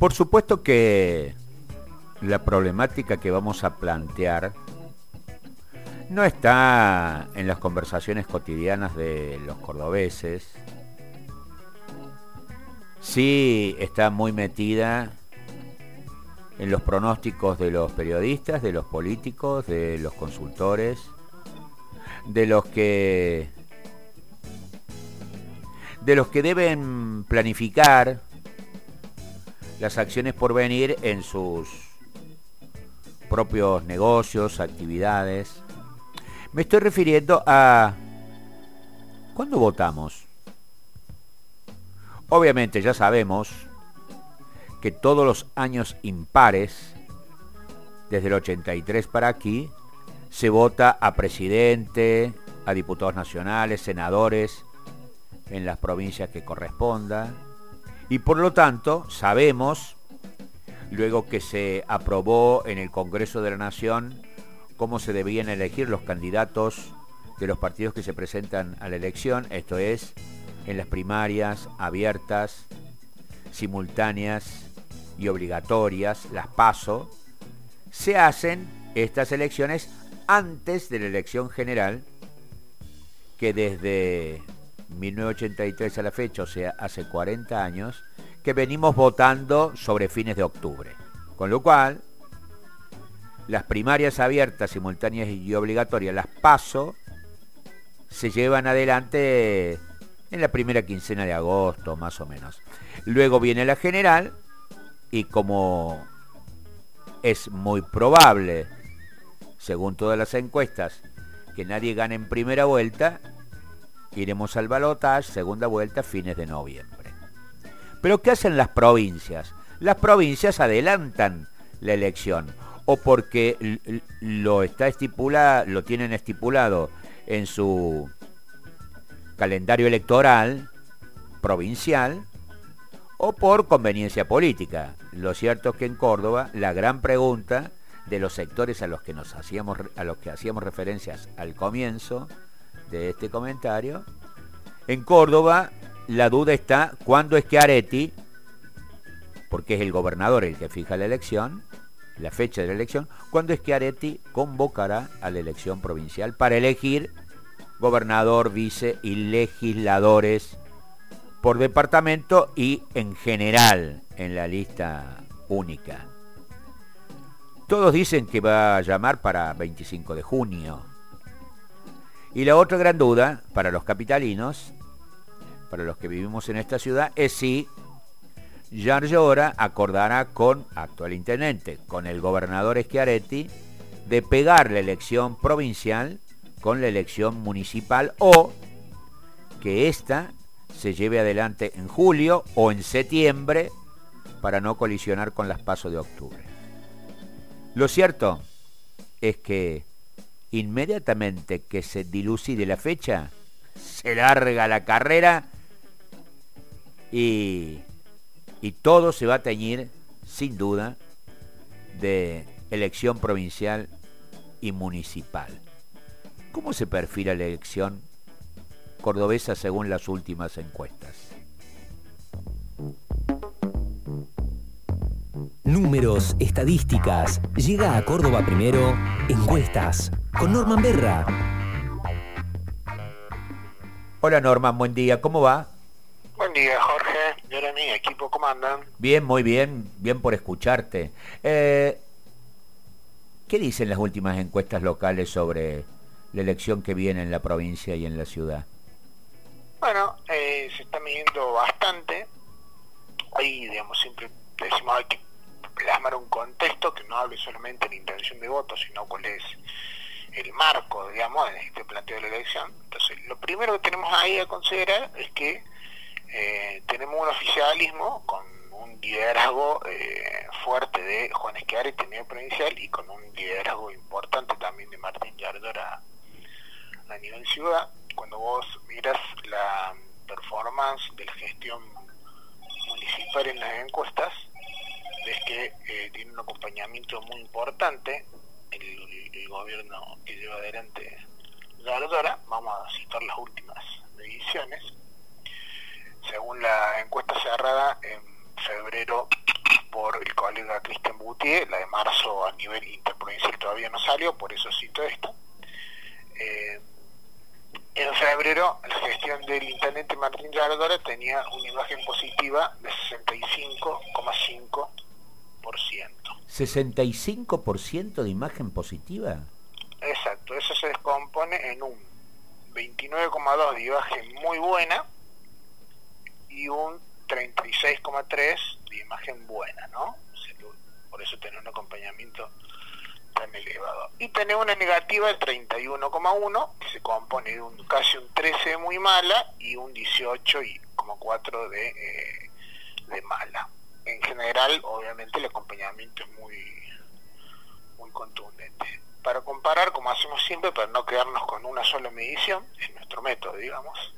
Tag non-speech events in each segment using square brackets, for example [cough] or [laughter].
Por supuesto que la problemática que vamos a plantear no está en las conversaciones cotidianas de los cordobeses, sí está muy metida en los pronósticos de los periodistas, de los políticos, de los consultores, de los que de los que deben planificar las acciones por venir en sus propios negocios, actividades. Me estoy refiriendo a ¿cuándo votamos? Obviamente ya sabemos que todos los años impares, desde el 83 para aquí, se vota a presidente, a diputados nacionales, senadores, en las provincias que corresponda. Y por lo tanto, sabemos, luego que se aprobó en el Congreso de la Nación, cómo se debían elegir los candidatos de los partidos que se presentan a la elección, esto es, en las primarias abiertas, simultáneas y obligatorias, las PASO, se hacen estas elecciones antes de la elección general, que desde 1983 a la fecha, o sea, hace 40 años, que venimos votando sobre fines de octubre. Con lo cual, las primarias abiertas, simultáneas y obligatorias, las PASO, se llevan adelante en la primera quincena de agosto, más o menos. Luego viene la general y como es muy probable, según todas las encuestas, que nadie gane en primera vuelta, iremos al balotaje, segunda vuelta, fines de noviembre. Pero ¿qué hacen las provincias? Las provincias adelantan la elección o porque lo está estipulado, lo tienen estipulado en su calendario electoral provincial o por conveniencia política. Lo cierto es que en Córdoba la gran pregunta de los sectores a los que nos hacíamos a los que hacíamos referencias al comienzo de este comentario, en Córdoba la duda está cuándo es que Areti, porque es el gobernador el que fija la elección, la fecha de la elección, cuándo es que Areti convocará a la elección provincial para elegir gobernador, vice y legisladores por departamento y en general en la lista única. Todos dicen que va a llamar para 25 de junio. Y la otra gran duda para los capitalinos, para los que vivimos en esta ciudad, es si Llora acordará con actual intendente, con el gobernador Schiaretti, de pegar la elección provincial con la elección municipal o que ésta se lleve adelante en julio o en septiembre para no colisionar con las pasos de octubre. Lo cierto es que inmediatamente que se dilucide la fecha, se larga la carrera y, y todo se va a teñir, sin duda, de elección provincial y municipal. ¿Cómo se perfila la elección cordobesa según las últimas encuestas? Números, estadísticas. Llega a Córdoba primero. Encuestas. Con Norman Berra. Hola Norman, buen día. ¿Cómo va? Buen día, Jorge. mi equipo, ¿cómo andan? Bien, muy bien. Bien por escucharte. Eh, ¿Qué dicen las últimas encuestas locales sobre la elección que viene en la provincia y en la ciudad? Bueno, eh, se está midiendo bastante. Ahí, digamos, siempre decimos hay que plasmar un contexto que no hable solamente de la intención de voto, sino cuál es el marco, digamos, de este planteo de la elección. Entonces, lo primero que tenemos ahí a considerar es que eh, tenemos un oficialismo con un liderazgo eh, fuerte de Juan Esquear y provincial y con un liderazgo importante también de Martín Yardora a nivel ciudad, cuando vos miras la performance de la gestión municipal en las encuestas, ves que eh, tiene un acompañamiento muy importante el, gobierno que lleva adelante la Ardora. Vamos a citar las últimas mediciones. Según la encuesta cerrada en febrero por el colega Cristian Boutier, la de marzo a nivel interprovincial todavía no salió, por eso cito esta. Eh, en febrero, la gestión del intendente Martín Yardora tenía una imagen positiva de 65,5%. ¿65% de imagen positiva? Exacto, eso se descompone en un 29,2 de imagen muy buena y un 36,3 de imagen buena, ¿no? Por eso tener un acompañamiento tan elevado. Y tener una negativa de 31,1, que se compone de un, casi un 13 de muy mala y un 18,4 de, eh, de mala. En general, obviamente, el acompañamiento es muy, muy contundente. Para comparar, como hacemos siempre, para no quedarnos con una sola medición, es nuestro método, digamos.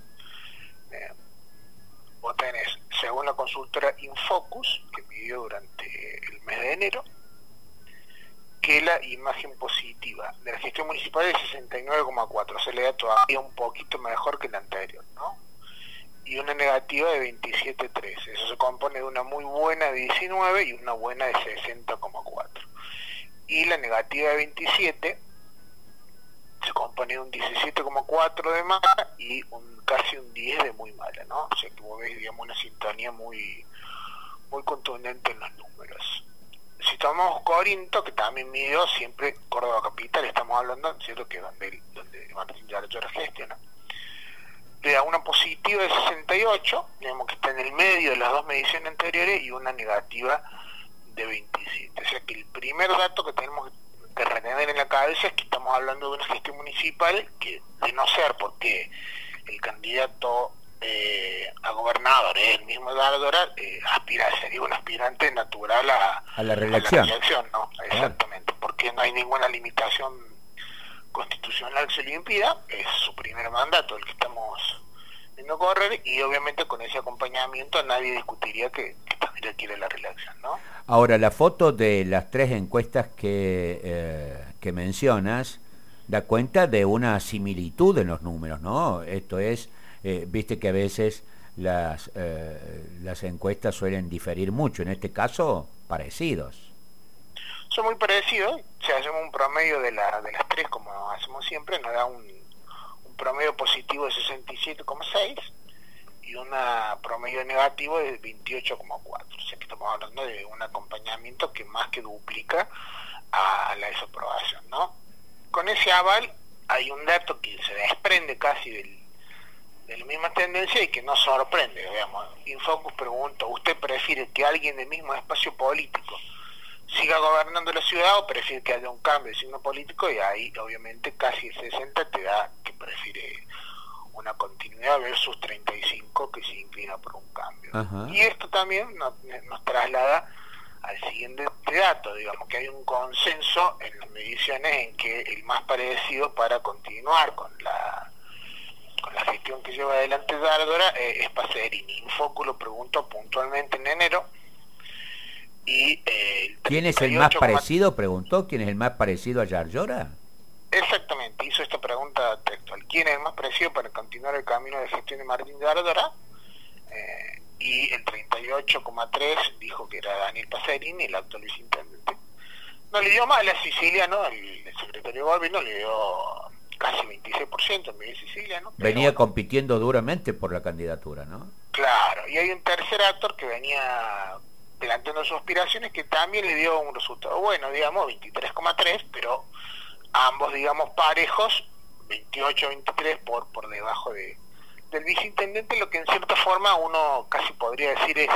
Eh, vos tenés, según la consultora Infocus, que midió durante el mes de enero, que la imagen positiva de la gestión municipal es 69,4, se le da todavía un poquito mejor que la anterior, ¿no? Y una negativa de 27,3, eso se compone de una muy buena de 19 y una buena de 60,4. Y la negativa de 27 se compone de un 17,4 de mala y un casi un 10 de muy mala, ¿no? O sea que vos ves, digamos, una sintonía muy, muy contundente en los números. Si tomamos Corinto, que también midió siempre Córdoba Capital, estamos hablando, ¿cierto? Que donde, donde Martín Yarachora gestiona, le da una positiva de 68, digamos que está en el medio de las dos mediciones anteriores, y una negativa de 27. O sea que el primer dato que tenemos que retener en la cabeza es que estamos hablando de una gestión municipal que, de no ser porque el candidato eh, a gobernador es el mismo Dardora, eh, aspira, sería un aspirante natural a, la reelección. ¿no? Exactamente, porque no hay ninguna limitación constitucional se impida, es su primer mandato el que estamos viendo correr y obviamente con ese acompañamiento nadie discutiría que, que también quiere la reelección, ¿no? Ahora, la foto de las tres encuestas que, eh, que mencionas da cuenta de una similitud en los números, ¿no? Esto es, eh, viste que a veces las, eh, las encuestas suelen diferir mucho, en este caso, parecidos. Son muy parecidos, si hacemos un promedio de, la, de las tres, como hacemos siempre, nos da un, promedio positivo de 67,6 y un promedio negativo de 28,4. O sea que estamos hablando de un acompañamiento que más que duplica a la desaprobación. ¿no? Con ese aval hay un dato que se desprende casi del, de la misma tendencia y que no sorprende. Digamos. Infocus pregunta, ¿usted prefiere que alguien del mismo espacio político siga gobernando la ciudad o prefiere que haya un cambio de signo político? Y ahí obviamente casi el 60 te da que prefiere una continuidad versus 35 que se inclina por un cambio. Y esto también nos, traslada al siguiente dato, digamos que hay un consenso en las mediciones en que el más parecido para continuar con la con la gestión que lleva adelante Dárdora eh, es Pacerini. Infoco lo preguntó puntualmente en enero. Y, eh, ¿Quién es el más parecido? Preguntó, ¿quién es el más parecido a Yarlora? Exactamente, hizo esta pregunta textual. ¿Quién es el más parecido para continuar el camino de gestión de Martín de Ardora? Eh, y el 38,3 dijo que era Daniel Pacerini, el actual viceintendente. No le dio mal a Sicilia, ¿no? El, secretario de gobierno le dio casi 26% en medio Sicilia, ¿no? venía compitiendo duramente por la candidatura, ¿no? Claro, y hay un tercer actor que venía planteando sus aspiraciones que también le dio un resultado bueno, digamos, 23,3, pero ambos, digamos, parejos, 28-23 por, por debajo de, del viceintendente, lo que en cierta forma uno casi podría decir es,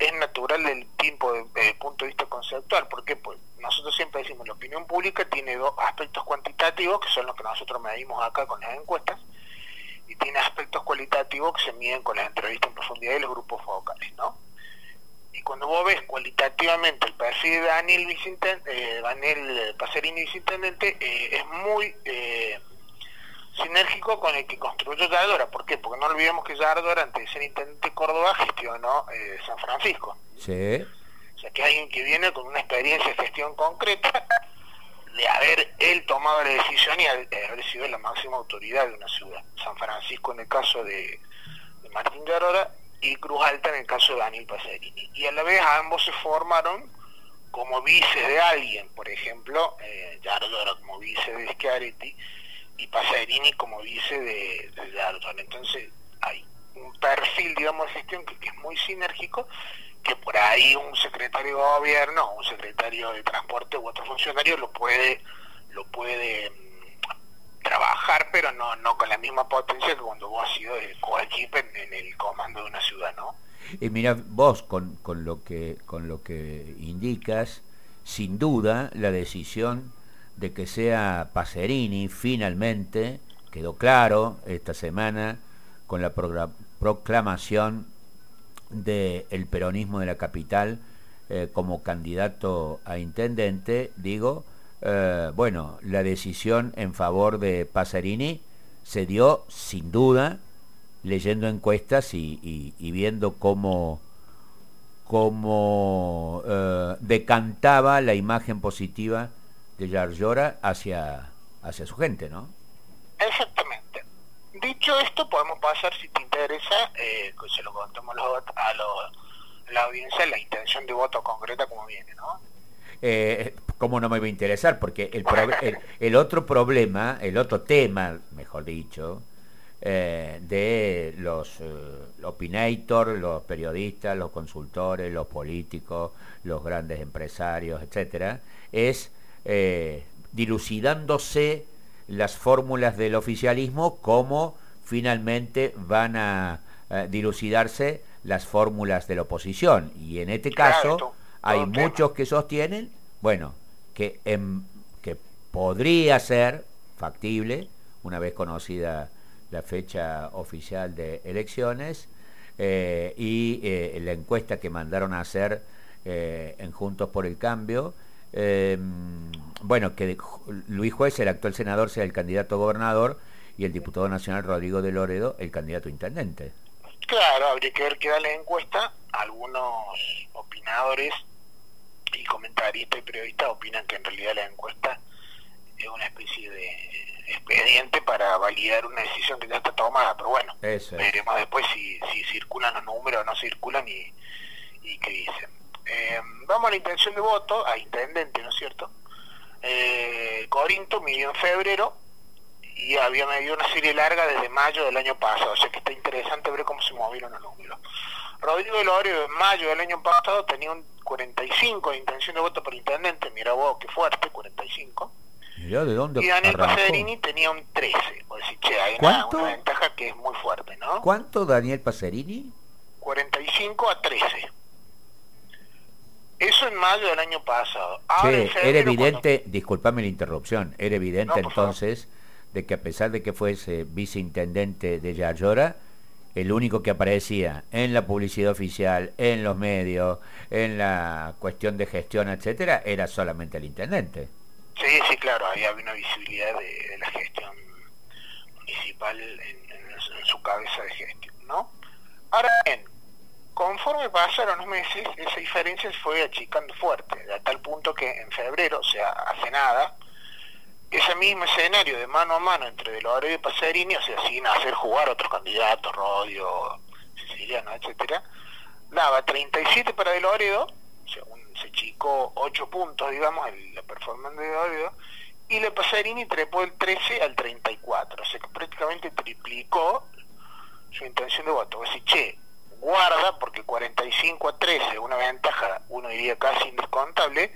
es natural del desde el punto de vista conceptual, porque pues nosotros siempre decimos la opinión pública tiene dos aspectos cuantitativos, que son los que nosotros medimos acá con las encuestas, y tiene aspectos cualitativos que se miden con las entrevistas en profundidad y los grupos focales, ¿no? Y cuando vos ves cualitativamente el perfil de Daniel, Vicintendente, eh, Daniel Pacerini Vicintendente, eh, es muy eh, sinérgico con el que construyó Yardora. ¿Por qué? Porque no olvidemos que Yardora, antes de ser intendente de Córdoba, gestionó San Francisco. Sí. O sea, que alguien que viene con una experiencia de gestión concreta, de haber él tomado la decisión y haber sido la máxima autoridad de una ciudad. San Francisco, en el caso de, de Martín Yardora, y Cruz Alta en el caso de Daniel Pacerini. Y a la vez ambos se formaron como vice de alguien, por ejemplo, eh, como vice de Schiaretti y Pacerini como vice de, de Entonces hay un perfil, digamos, de gestión que, es muy sinérgico, que por ahí un secretario de gobierno, un secretario de transporte u otro funcionario lo puede, lo puede trabajar, pero no, no con la misma potencia que cuando vos has sido el coequipe en, en el comando de una ciudad, ¿no? Y mira, vos con, con, lo que, con lo que indicas, sin duda la decisión de que sea Pacerini finalmente, quedó claro esta semana con la proclamación del peronismo de la capital eh, como candidato a intendente, digo, eh, bueno, la decisión en favor de Pacerini se dio sin duda leyendo encuestas y, viendo cómo, cómo eh, decantaba la imagen positiva de Yarlora hacia, hacia su gente, ¿no? Exactamente. Dicho esto, podemos pasar, si te interesa, eh, que se lo contemos a, la audiencia, la intención de voto concreta como viene, ¿no? Eh, ¿Cómo no me va a interesar? Porque el, el otro problema, el otro tema, mejor dicho, eh, de los eh, opinators, los periodistas, los consultores, los políticos, los grandes empresarios, etcétera, es eh, dilucidándose las fórmulas del oficialismo como finalmente van a dilucidarse las fórmulas de la oposición. Y en este caso hay muchos que sostienen, bueno, que, que podría ser factible, una vez conocida la fecha oficial de elecciones eh, y eh, la encuesta que mandaron a hacer eh, en Juntos por el Cambio. Em, bueno, que Luis Juez, el actual senador, sea el candidato gobernador y el diputado nacional Rodrigo de Loredo el candidato intendente. Claro, habría que ver qué da la encuesta. Algunos opinadores y comentaristas y periodistas opinan que en realidad la encuesta es una especie de expediente para validar una decisión que ya está tomada, pero bueno, veremos después si, si circulan los números o no circulan y, y qué dicen. Eh, vamos a la intención de voto, a intendente, ¿no es cierto? Eh, Corinto midió en febrero y había medido una serie larga desde mayo del año pasado, o sea que está interesante ver cómo se movieron los números. Rodrigo Lorio en mayo del año pasado tenía un 45 de intención de voto por intendente, mira vos, qué fuerte, 45 ¿de dónde y Daniel Pacerini tenía un 13. che, hay una, ventaja que es muy fuerte, ¿no? ¿Cuánto Daniel Pacerini? 45 a 13. Eso en mayo del año pasado. era evidente, disculpame la interrupción, era evidente entonces de que a pesar de que fuese viceintendente de Yayora, el único que aparecía en la publicidad oficial, en los medios, en la cuestión de gestión, etcétera, era solamente el intendente. Sí, sí, claro, había una visibilidad de, la gestión municipal en, su cabeza de gestión, ¿no? Ahora bien, conforme pasaron los meses, esa diferencia se fue achicando fuerte, a tal punto que en febrero, o sea, hace nada, ese mismo escenario de mano a mano entre De Loredo y Pacerini, o sea, sin hacer jugar otros candidatos, Rodio, Siciliano, etcétera, daba 37 para De Loredo, o sea, se chicó 8 puntos, digamos, en la performance de Óledo, y Le Pasarini trepó el 13 al 34, o sea que prácticamente triplicó su intención de voto. O sea, che, guarda, porque 45 a 13, una ventaja, uno diría casi indescontable,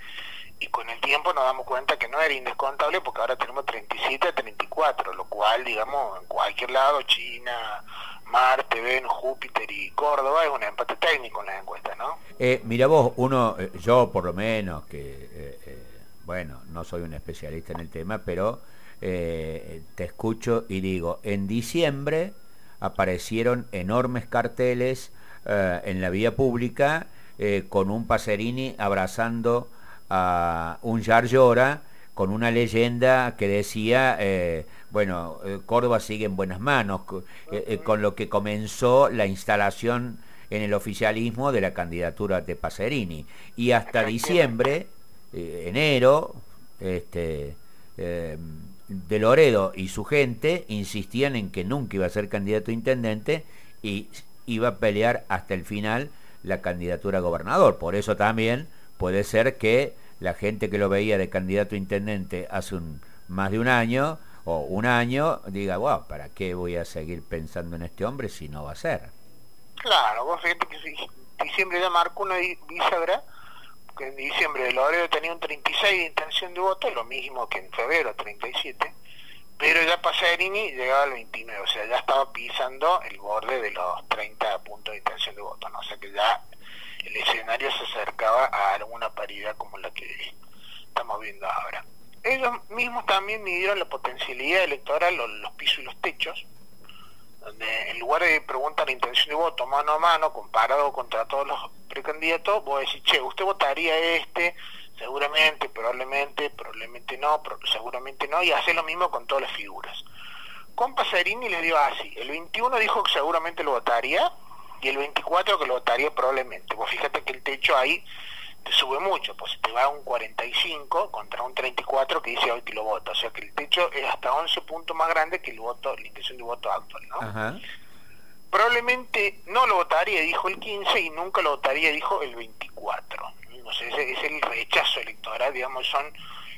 y con el tiempo nos damos cuenta que no era indescontable porque ahora tenemos 37 a 34, lo cual, digamos, en cualquier lado, China, Marte, Venus, Júpiter y Córdoba es un empate técnico en las encuestas, ¿no? Eh, mira vos, uno, eh, yo por lo menos, que, eh, bueno, no soy un especialista en el tema, pero te escucho y digo, en diciembre aparecieron enormes carteles en la vía pública con un Paserini abrazando a un Yar Llora con una leyenda que decía, eh, bueno, eh, Córdoba sigue en buenas manos, eh, con lo que comenzó la instalación en el oficialismo de la candidatura de Pacerini. Y hasta diciembre, enero, este, de Loredo y su gente insistían en que nunca iba a ser candidato a intendente y iba a pelear hasta el final la candidatura a gobernador. Por eso también puede ser que la gente que lo veía de candidato a intendente hace un, más de un año o un año diga, wow, ¿para qué voy a seguir pensando en este hombre si no va a ser? Claro, vos fíjate que diciembre ya marcó una bisagra, que en diciembre el Loredo tenía un 36 de intención de voto, lo mismo que en febrero, 37, pero ya Pasarini llegaba al 29, o sea, ya estaba pisando el borde de los 30 puntos de intención de voto, ¿no? o sea que ya el escenario se acercaba a alguna paridad como la que estamos viendo ahora. Ellos mismos también midieron la potencialidad electoral, los, pisos y los techos, donde en lugar de preguntar la intención de voto mano a mano, comparado contra todos los precandidatos, vos decís, che, usted votaría este, seguramente, probablemente, probablemente no, seguramente no, y hace lo mismo con todas las figuras. Con Pasarini le dio así, el 21 dijo que seguramente lo votaría, y el 24 que lo votaría probablemente. Vos fíjate que el techo ahí te sube mucho, pues te va a un 45 contra un 34 que dice hoy que lo vota, o sea que el techo es hasta 11 puntos más grande que el voto, la intención de voto actual, ¿no? Probablemente no lo votaría, dijo el 15, y nunca lo votaría, dijo el 24. No sé, ese es el rechazo electoral, digamos, son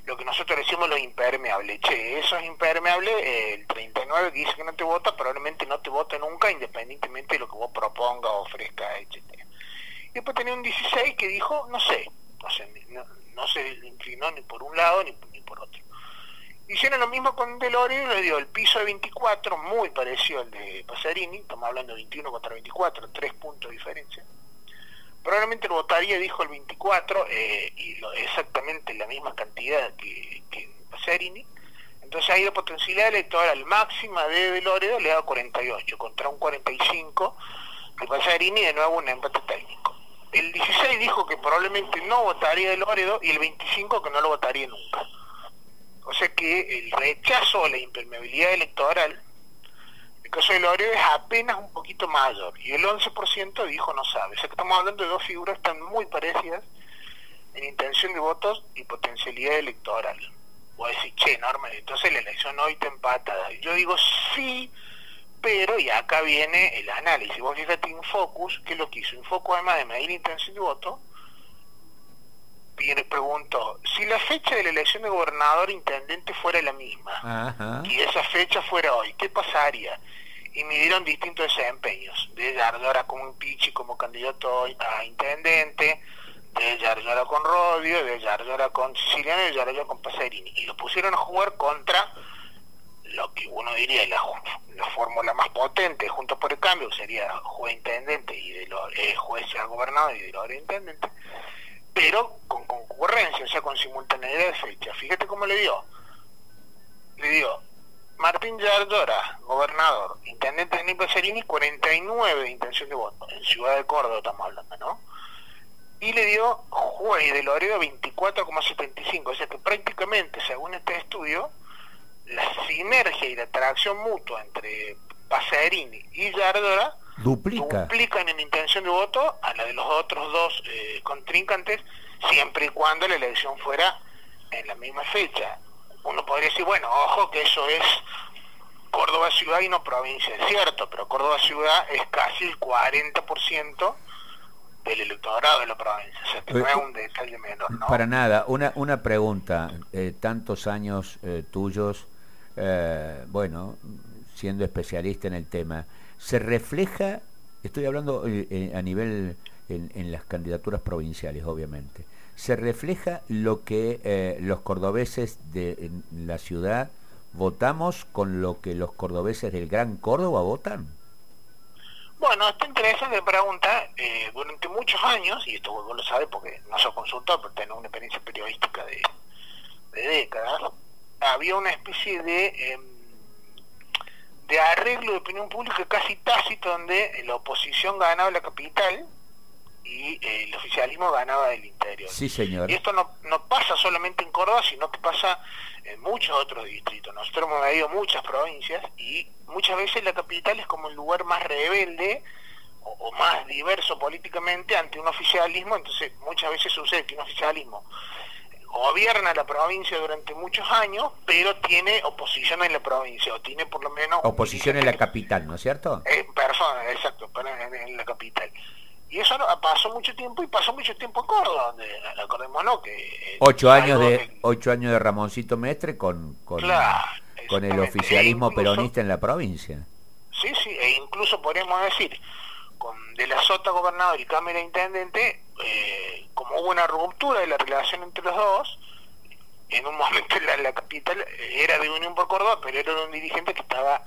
lo que nosotros decimos lo impermeable. Che, eso es impermeable, el 39 que dice que no te vota, probablemente no te vote nunca, independientemente de lo que vos proponga, ofrezca, etcétera. Y después tenía un 16 que dijo, no sé, no sé, no, se inclinó ni por un lado ni, por otro. Hicieron lo mismo con Delorio, le dio el piso de 24, muy parecido al de Pasarini, estamos hablando de 21 contra 24, tres puntos de diferencia probablemente lo votaría, dijo el 24, eh, y lo, exactamente la misma cantidad que, que Passerini. Entonces ahí la potencialidad electoral máxima de, de Loredo le da 48 contra un 45 de Passerini, de nuevo un empate técnico. El 16 dijo que probablemente no votaría de Loredo y el 25 que no lo votaría nunca. O sea que el rechazo a la impermeabilidad electoral el caso de Loredo es apenas un poquito mayor y el 11% dijo no sabe. O sea que estamos hablando de dos figuras tan muy parecidas en intención de votos y potencialidad electoral. Voy a decir, che, Norman, entonces la elección hoy está empatada. Yo digo sí, pero y acá viene el análisis. Vos fíjate Infocus, ¿qué es lo que hizo? Infocus además de medir intención de voto, viene, preguntó, si la fecha de la elección de gobernador intendente fuera la misma y esa fecha fuera hoy, ¿qué pasaría? Y midieron distintos desempeños, de Yardora con Pichi como candidato a intendente, de Yardora con Rodio, de Yardora con Siciliano y de Yardora con Pasarini. Y lo pusieron a jugar contra lo que uno diría la, la fórmula más potente, junto por el cambio, sería juez intendente y de lo, eh, juez gobernador y de lo intendente pero con concurrencia, o sea, con simultaneidad de fecha. Fíjate cómo le dio. Le dio Martín Yardora, gobernador, intendente de Nico Serini, 49 de intención de voto, en Ciudad de Córdoba estamos hablando, ¿no? Y le dio juez de Loredo 24,75, o sea que prácticamente, según este estudio, la sinergia y la atracción mutua entre Pasarini y Yardora Duplica. duplican en intención de voto a la de los otros dos eh, contrincantes, siempre y cuando la elección fuera en la misma fecha. Uno podría decir, bueno, ojo que eso es Córdoba ciudad y no provincia, es cierto, pero Córdoba ciudad es casi el 40% del electorado de la provincia, o sea que no es un detalle menor. ¿no? Para nada, una, una pregunta, eh, tantos años eh, tuyos, bueno, siendo especialista en el tema, se refleja, estoy hablando eh, eh, a nivel en, las candidaturas provinciales, obviamente, se refleja lo que eh, los cordobeses de la ciudad votamos con lo que los cordobeses del Gran Córdoba votan? Bueno, está interesante pregunta. durante muchos años, y esto vos lo sabes porque no soy consultor, pero tengo una experiencia periodística de, de décadas, había una especie de em, de arreglo de opinión pública casi tácito donde la oposición ganaba la capital y eh, el oficialismo ganaba del interior. Sí, señor. Y esto no, no pasa solamente en Córdoba, sino que pasa en muchos otros distritos. Nosotros hemos medido muchas provincias y muchas veces la capital es como el lugar más rebelde o, o más diverso políticamente ante un oficialismo, entonces muchas veces sucede que un oficialismo gobierna la provincia durante muchos años, pero tiene oposición en la provincia, o tiene por lo menos... Oposición en la capital, ¿no es cierto? Eh, personas, exacto, en, la capital. Y eso pasó mucho tiempo y pasó mucho tiempo en Córdoba, donde acordémonos que... Eh, ocho años de, ocho años de Ramoncito Mestre con, con, con el oficialismo e peronista en la provincia. Sí, sí, e incluso podríamos decir, con De la Sota gobernador y Cámara Intendente, eh, como hubo una ruptura de la relación entre los dos, en un momento la, la capital eh, era de Unión por Córdoba, pero era un dirigente que estaba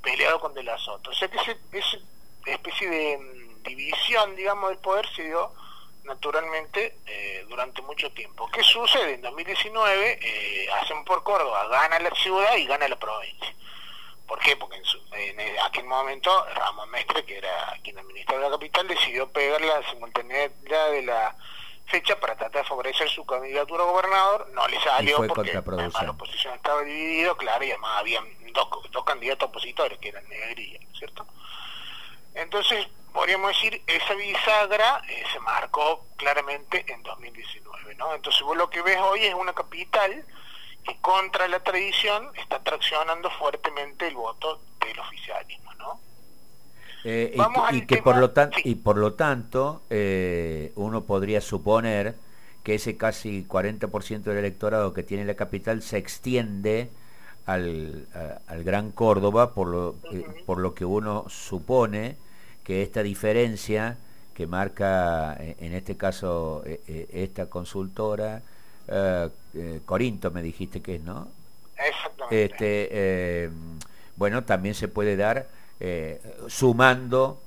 peleado con De la Sota. O sea que esa especie de mm, división, digamos, del poder se dio naturalmente eh, durante mucho tiempo. ¿Qué sucede? En 2019 eh, hacen por Córdoba, gana la ciudad y gana la provincia. ¿Por qué? Porque en, aquel momento Ramón Mestre, que era quien administraba la capital, decidió pegar la simultaneidad de la fecha para tratar de favorecer su candidatura a gobernador, no le salió porque la oposición estaba dividido, claro, y además había dos, dos candidatos opositores, que eran Negrilla, ¿cierto? Entonces, podríamos decir, esa bisagra eh, se marcó claramente en 2019, ¿no? Entonces vos lo que ves hoy es una capital que contra la tradición está traccionando fuertemente el voto del oficialismo, ¿no? Eh, y, que, por lo tanto y por lo tanto eh, uno podría suponer que ese casi 40% del electorado que tiene la capital se extiende al, al Gran Córdoba por lo, por lo que uno supone que esta diferencia que marca eh, en este caso eh, eh, esta consultora, Corinto me dijiste que es, ¿no? Exactamente. Este, bueno, también se puede dar sumando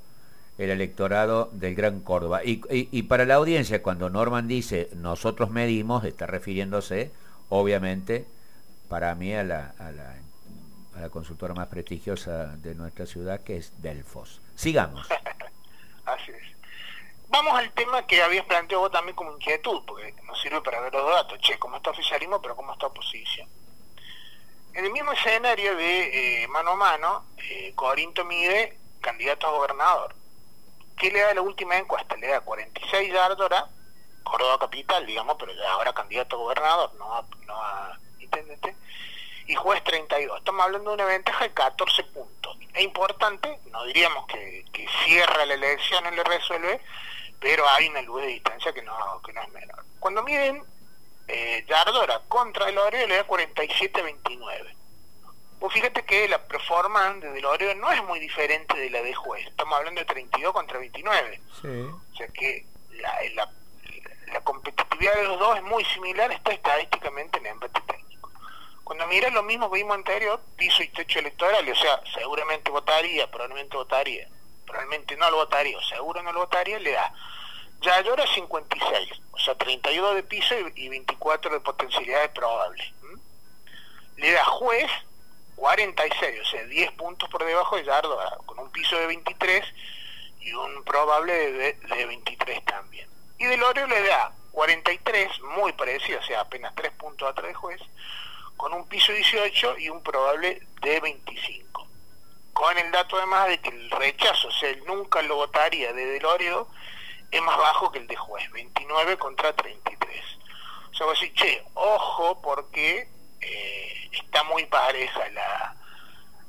el electorado del Gran Córdoba. Y, y, para la audiencia, cuando Norman dice nosotros medimos, está refiriéndose, obviamente, para mí a la, a la a la consultora más prestigiosa de nuestra ciudad, que es Delfos. Sigamos. [laughs] Así es. Vamos al tema que habías planteado vos también como inquietud, porque nos sirve para ver los datos. Che, ¿cómo está oficialismo, pero cómo está oposición? En el mismo escenario de eh, mano a mano, eh, Corinto mide candidato a gobernador. ¿Qué le da la última encuesta? Le da 46 de Ardora, Córdoba Capital, digamos, pero ahora candidato a gobernador, no a, no a intendente y juez 32. Estamos hablando de una ventaja de 14 puntos. Es importante, no diríamos que, cierra la elección y le resuelve, pero hay una luz de distancia que no, que no es menor. Cuando miden eh, Yardora contra el Oreo le da 47-29. Pues fíjate que la performance de Oreo no es muy diferente de la de juez. Estamos hablando de 32 contra 29. O sea que la, la, la competitividad de los dos es muy similar, está estadísticamente en empate cuando miras lo mismo que vimos anterior, piso y techo electoral, o sea, seguramente votaría, probablemente votaría, probablemente no lo votaría, o seguro no lo votaría, le da ya llora 56, o sea, 32 de piso y 24 de potencialidades probables. Le da juez 46, o sea, 10 puntos por debajo de Yardo, con un piso de 23 y un probable de, de 23 también. Y Delorio le da 43, muy parecido, o sea, apenas 3 puntos atrás de juez, con un piso 18 y un probable de 25. Con el dato además de que el rechazo, o sea, él nunca lo votaría de Delorio, es más bajo que el de juez, 29 contra 33. O sea, vos decís, che, ojo porque eh, está muy pareja la,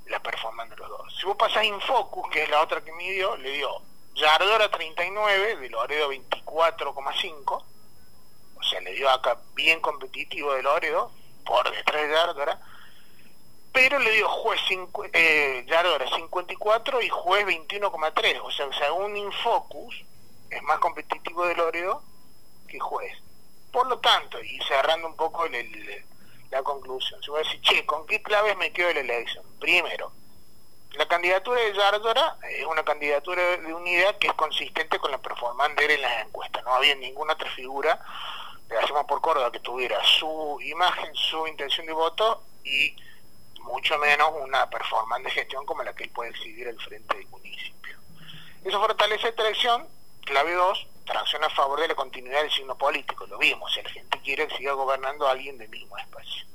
la performance de los dos. Si vos pasás Infocus, que es la otra que midió, le dio Yardora 39, Deloredo 24,5, o sea, le dio acá bien competitivo Deloredo, por detrás de Yardora, pero le dio juez eh, Yardora 54 y juez 21,3, o sea, según Infocus es más competitivo de Loredo que juez. Por lo tanto, y cerrando un poco la conclusión, se va a decir, che, ¿con qué claves me quedo la elección? Primero, la candidatura de Yardora es una candidatura de unidad que es consistente con la performance de él en las encuestas. No había ninguna otra figura hacemos por Córdoba que tuviera su imagen, su intención de voto y mucho menos una performance de gestión como la que él puede exhibir al frente del municipio. Eso fortalece esta elección, clave 2, tracción a favor de la continuidad del signo político, lo vimos, si la gente quiere que siga gobernando a alguien del mismo espacio.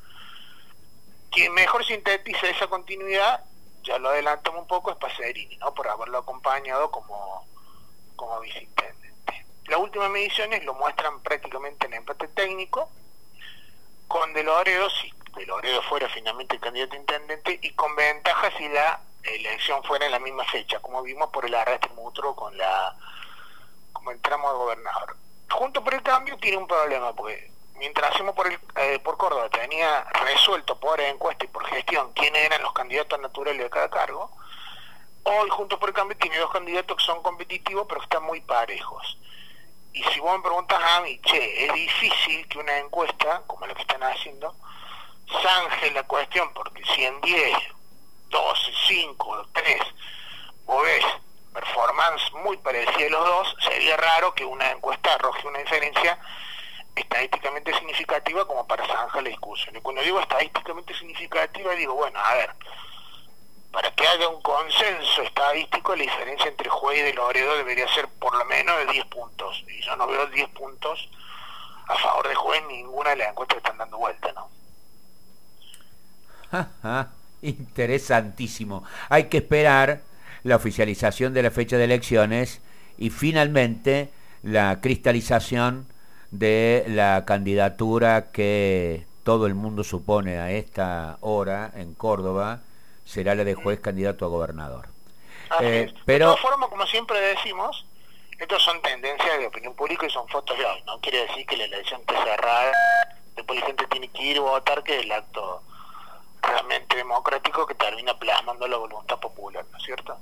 Quien mejor sintetiza esa continuidad, ya lo adelantamos un poco, es Pacerini, ¿no? por haberlo acompañado como, como visitante. Las últimas mediciones lo muestran prácticamente en empate técnico, con De Loredo, si De Loredo fuera finalmente el candidato intendente, y con ventaja si la elección fuera en la misma fecha, como vimos por el arrastre mutuo con la como entramos de gobernador. Junto por el cambio tiene un problema, porque mientras hacemos por, el, eh, por Córdoba tenía resuelto por encuesta y por gestión quiénes eran los candidatos naturales de cada cargo, hoy Junto por el Cambio tiene dos candidatos que son competitivos pero que están muy parejos. Y si vos me preguntas a mí, che, es difícil que una encuesta, como la que están haciendo, zanje la cuestión, porque si en 10, 12, 5, 3, vos ves performance muy parecida a los dos, sería raro que una encuesta arroje una diferencia estadísticamente significativa como para zanjar la discusión. Y cuando digo estadísticamente significativa, digo, bueno, a ver, para que haya un consenso estadístico, la diferencia entre Juez y Loredo debería ser por lo menos de 10 puntos. Y yo no veo 10 puntos a favor de Juez, ninguna de las encuestas están dando vuelta, ¿no? Interesantísimo. Hay que esperar la oficialización de la fecha de elecciones y finalmente la cristalización de la candidatura que todo el mundo supone a esta hora en Córdoba será la de juez candidato a gobernador. Eh, pero... De todas formas, como siempre decimos, estas son tendencias de opinión pública y son fotos de hoy. No quiere decir que la elección esté cerrada, después la gente tiene que ir a votar, que es el acto realmente democrático que termina plasmando la voluntad popular, ¿no es cierto?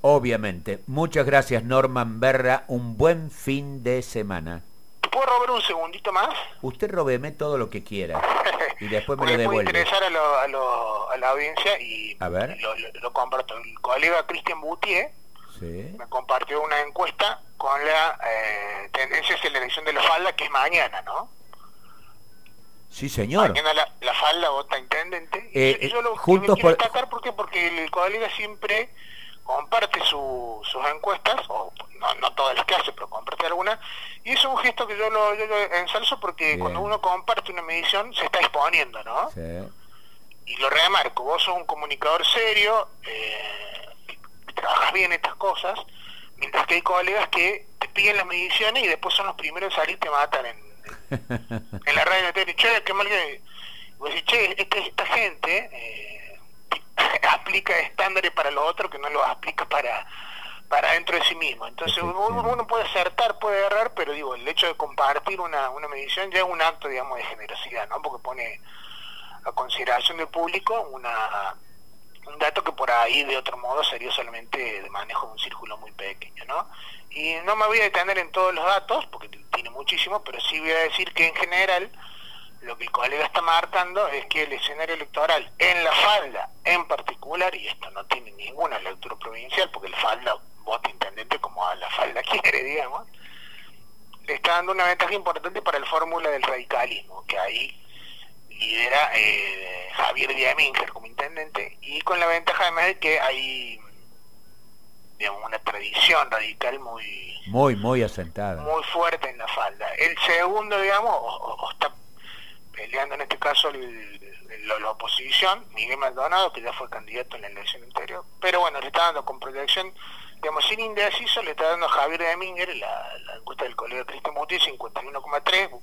Obviamente. Muchas gracias Norman Berra, un buen fin de semana. ¿Puedo robar un segundito más? Usted robeme todo lo que quiera [laughs] y después me lo devuelve. puede interesar a, lo, a, la audiencia y a ver. Lo, comparto. El colega Cristian Boutier me compartió una encuesta con la eh, tendencia de la elección de la falda que es mañana, ¿no? Sí, señor. Mañana la, la falda vota intendente. Eh, y yo, lo juntos quiero destacar porque, porque el colega siempre comparte sus encuestas, o no, no todas las que hace, pero comparte algunas, y es un gesto que yo lo, yo ensalzo porque cuando uno comparte una medición se está exponiendo, ¿no? Sí. Y lo remarco, vos sos un comunicador serio, eh, trabajas bien estas cosas, mientras que hay colegas que te piden las mediciones y después son los primeros en salir y te matan en, [laughs] en, la radio de che, qué mal que... Vos decís, che, esta, esta gente... Eh, [laughs] aplica estándares para lo otro que no lo aplica para para dentro de sí mismo. Entonces uno, puede acertar, puede errar, pero digo, el hecho de compartir una, una medición ya es un acto, digamos, de generosidad, ¿no? Porque pone a consideración del público una un dato que por ahí de otro modo sería solamente de manejo de un círculo muy pequeño, ¿no? Y no me voy a detener en todos los datos, porque tiene muchísimo, pero sí voy a decir que en general lo que el colega está marcando es que el escenario electoral en la falda en particular, y esto no tiene ninguna lectura provincial, porque el falda vota intendente como a la falda [laughs] quiere, digamos, le está dando una ventaja importante para el fórmula del radicalismo, que ahí lidera eh, Javier Diaminger como intendente, y con la ventaja además de que hay digamos, una tradición radical muy muy muy asentada. muy fuerte en la falda. El segundo digamos o está peleando en este caso la oposición, Miguel Maldonado, que ya fue candidato en la elección anterior, pero bueno, le está dando con proyección, digamos, sin indeciso, le está dando a Javier de Minger, la, la encuesta del colega Cristian Muti, 51,3,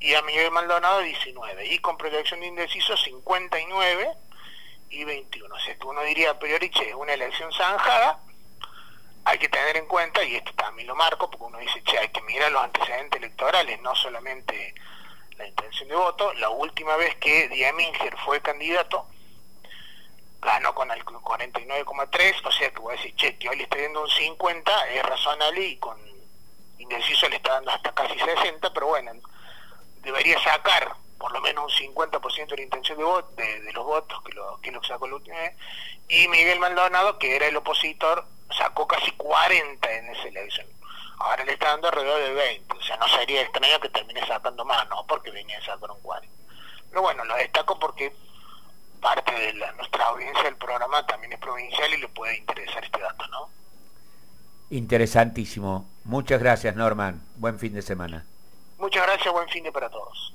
y a Miguel Maldonado 19, y con proyección de indeciso 59 y 21. O sea que uno diría a priori, che, una elección zanjada, hay que tener en cuenta, y esto también lo marco, porque uno dice, che, hay que mirar los antecedentes electorales, no solamente la intención de voto. La última vez que Diaminger fue candidato, ganó con el 49,3, o sea que voy a decir, che, que hoy le está dando un 50, es razonable y con indeciso le está dando hasta casi 60, pero bueno, debería sacar por lo menos un 50% de la intención de, voto, de, los votos, que lo, que lo sacó la última vez, y Miguel Maldonado, que era el opositor, sacó casi 40 en esa elección ahora le está dando alrededor de 20, o sea, no sería extraño que termine sacando más, no porque venía a sacar un 40. Pero bueno, lo destaco porque parte de la, nuestra audiencia del programa también es provincial y le puede interesar este dato, ¿no? Interesantísimo. Muchas gracias, Norman. Buen fin de semana. Muchas gracias, buen fin de para todos.